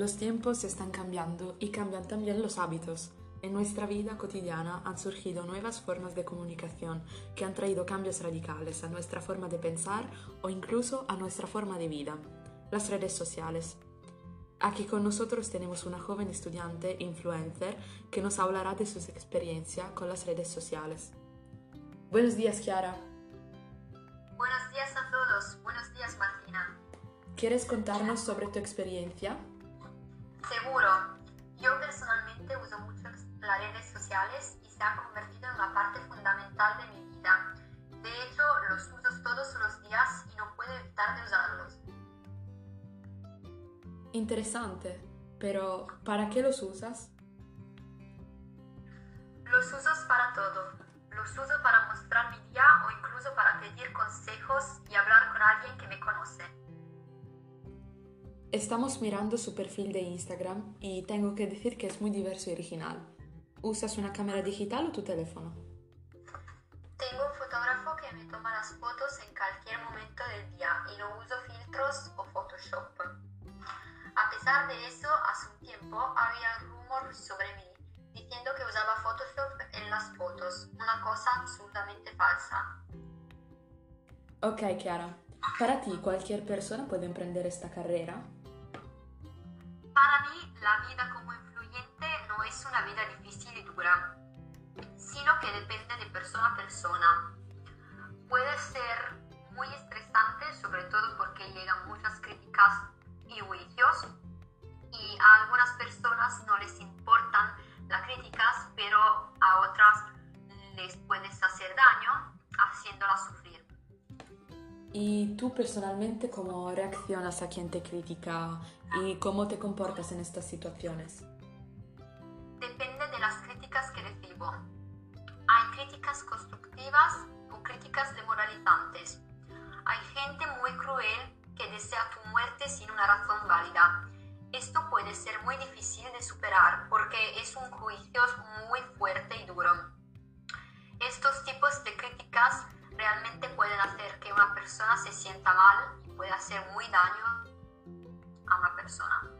Los tiempos están cambiando y cambian también los hábitos. En nuestra vida cotidiana han surgido nuevas formas de comunicación que han traído cambios radicales a nuestra forma de pensar o incluso a nuestra forma de vida. Las redes sociales. Aquí con nosotros tenemos una joven estudiante influencer que nos hablará de su experiencia con las redes sociales. Buenos días, Chiara. Buenos días a todos. Buenos días, Martina. ¿Quieres contarnos sobre tu experiencia? Seguro. Yo personalmente uso mucho las redes sociales y se ha convertido en una parte fundamental de mi vida. De hecho, los uso todos los días y no puedo evitar de usarlos. Interesante, pero ¿para qué los usas? Los uso para todo. Los uso Estamos mirando su perfil de Instagram y tengo que decir que es muy diverso y original. ¿Usas una cámara digital o tu teléfono? Tengo un fotógrafo que me toma las fotos en cualquier momento del día y no uso filtros o Photoshop. A pesar de eso, hace un tiempo había rumores sobre mí diciendo que usaba Photoshop en las fotos, una cosa absolutamente falsa. Ok, Chiara. ¿Para ti cualquier persona puede emprender esta carrera? La vida como influyente no es una vida difícil y dura, sino que depende de persona a persona. Puede ser muy estresante, sobre todo porque llegan muchas críticas y juicios, y a algunas personas ¿Y tú personalmente cómo reaccionas a quien te critica y cómo te comportas en estas situaciones? Depende de las críticas que recibo. Hay críticas constructivas o críticas demoralizantes. Hay gente muy cruel que desea tu muerte sin una razón válida. Esto puede ser muy difícil de superar porque es un juicio muy fuerte y duro. Daño a una persona.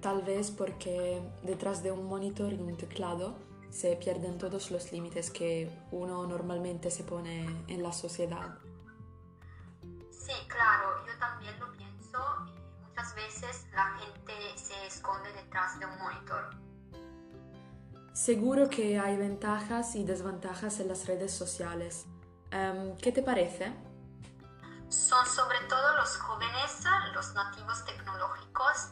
Tal vez porque detrás de un monitor y un teclado se pierden todos los límites que uno normalmente se pone en la sociedad. Sí, claro, yo también lo pienso. Muchas veces la gente se esconde detrás de un monitor. Seguro que hay ventajas y desventajas en las redes sociales. Em, ¿Qué te parece? Son sobre todo los jóvenes, los nativos tecnológicos,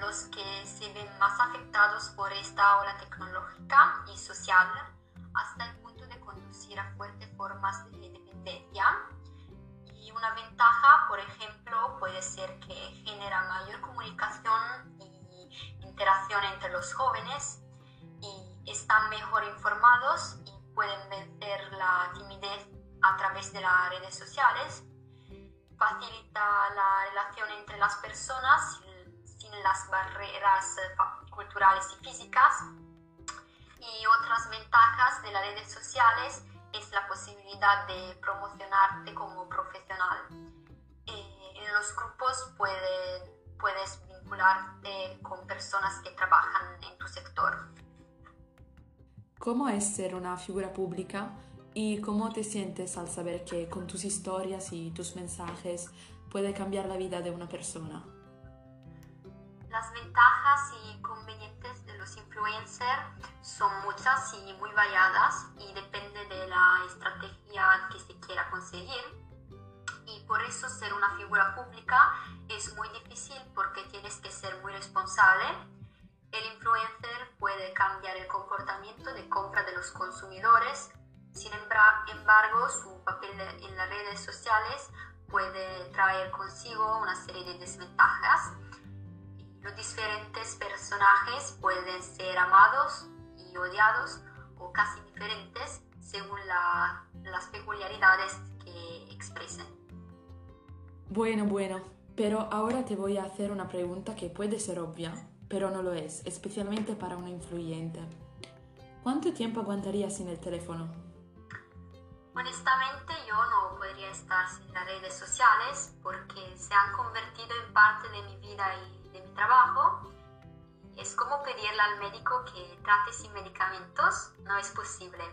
los que se ven más afectados por esta ola tecnológica y social hasta el punto de conducir a fuertes formas de dependencia. Y una ventaja, por ejemplo, puede ser que genera mayor comunicación y interacción entre los jóvenes y están mejor informados y pueden vencer la timidez a través de las redes sociales. Facilita la relación entre las personas sin las barreras culturales y físicas. Y otras ventajas de las redes sociales es la posibilidad de promocionarte como profesional. Eh, en los grupos puede, puedes vincularte con personas que trabajan en tu sector. ¿Cómo es ser una figura pública y cómo te sientes al saber que con tus historias y tus mensajes puede cambiar la vida de una persona? Las ventajas y inconvenientes de los influencers son muchas y muy variadas y depende de la estrategia que se quiera conseguir. Y por eso ser una figura pública es muy difícil porque tienes que ser muy responsable. El influencer puede cambiar el comportamiento de compra de los consumidores. Sin embargo, su papel en las redes sociales puede traer consigo una serie de desventajas los diferentes personajes pueden ser amados y odiados o casi diferentes según las peculiaridades que expresen. Bueno, bueno, pero ahora te voy a hacer una pregunta que puede ser obvia, pero no lo es, especialmente para un influyente. ¿Cuánto tiempo aguantaría sin el teléfono? Honestamente yo no podría estar sin las redes sociales porque se han convertido en parte de mi vida y de mi trabajo. Es como pedirle al médico que trate sin medicamentos, no es posible.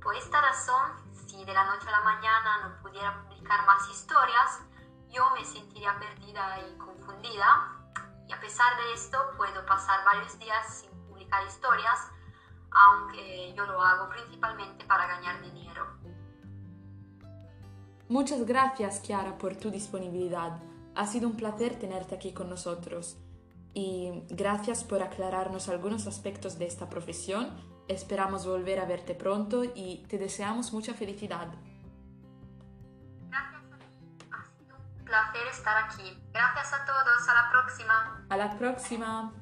Por esta razón, si de la noche a la mañana no pudiera publicar más historias, yo me sentiría perdida y confundida. Y a pesar de esto, puedo pasar varios días sin publicar historias, aunque yo lo hago principalmente para ganar dinero. Muchas gracias, Chiara, por tu disponibilidad. Ha sido un placer tenerte aquí con nosotros. Y gracias por aclararnos algunos aspectos de esta profesión. Esperamos volver a verte pronto y te deseamos mucha felicidad. Gracias a ti. Ha sido un placer estar aquí. Gracias a todos. A la próxima. A la próxima.